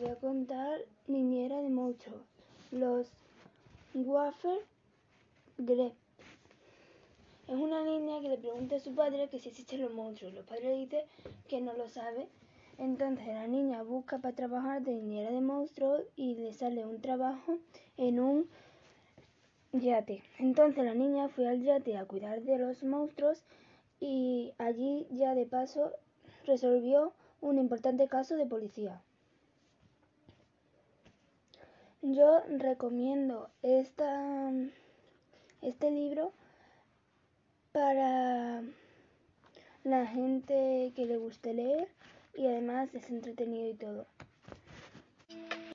voy a contar Niñera de Monstruos, los Wafer Grep. Es una niña que le pregunta a su padre que si existen los monstruos. Los padres dicen que no lo sabe. Entonces la niña busca para trabajar de niñera de monstruos y le sale un trabajo en un yate. Entonces la niña fue al yate a cuidar de los monstruos y allí ya de paso resolvió un importante caso de policía. Yo recomiendo esta, este libro para la gente que le guste leer y además es entretenido y todo.